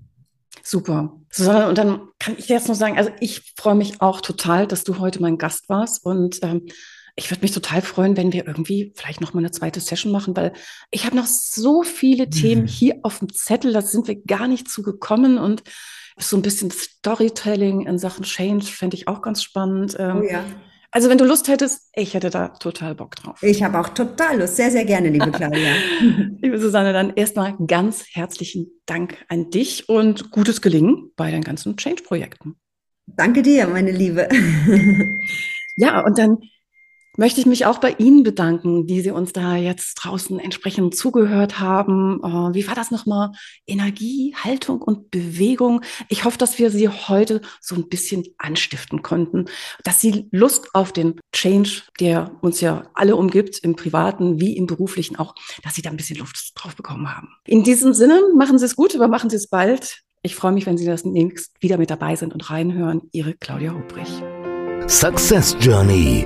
Super. Susanne, und dann kann ich jetzt nur sagen, also ich freue mich auch total, dass du heute mein Gast warst und ähm, ich würde mich total freuen, wenn wir irgendwie vielleicht noch mal eine zweite Session machen, weil ich habe noch so viele mhm. Themen hier auf dem Zettel, da sind wir gar nicht zugekommen und so ein bisschen Storytelling in Sachen Change fände ich auch ganz spannend. Ähm, oh ja. Also wenn du Lust hättest, ich hätte da total Bock drauf. Ich habe auch total Lust. Sehr, sehr gerne, liebe Claudia. liebe Susanne, dann erstmal ganz herzlichen Dank an dich und gutes Gelingen bei deinen ganzen Change-Projekten. Danke dir, meine Liebe. ja, und dann möchte ich mich auch bei Ihnen bedanken, die Sie uns da jetzt draußen entsprechend zugehört haben. Äh, wie war das nochmal? Energie, Haltung und Bewegung. Ich hoffe, dass wir Sie heute so ein bisschen anstiften konnten, dass Sie Lust auf den Change, der uns ja alle umgibt, im privaten wie im beruflichen auch, dass Sie da ein bisschen Luft drauf bekommen haben. In diesem Sinne, machen Sie es gut, aber machen Sie es bald. Ich freue mich, wenn Sie das nächst wieder mit dabei sind und reinhören. Ihre Claudia Hubrich. Success Journey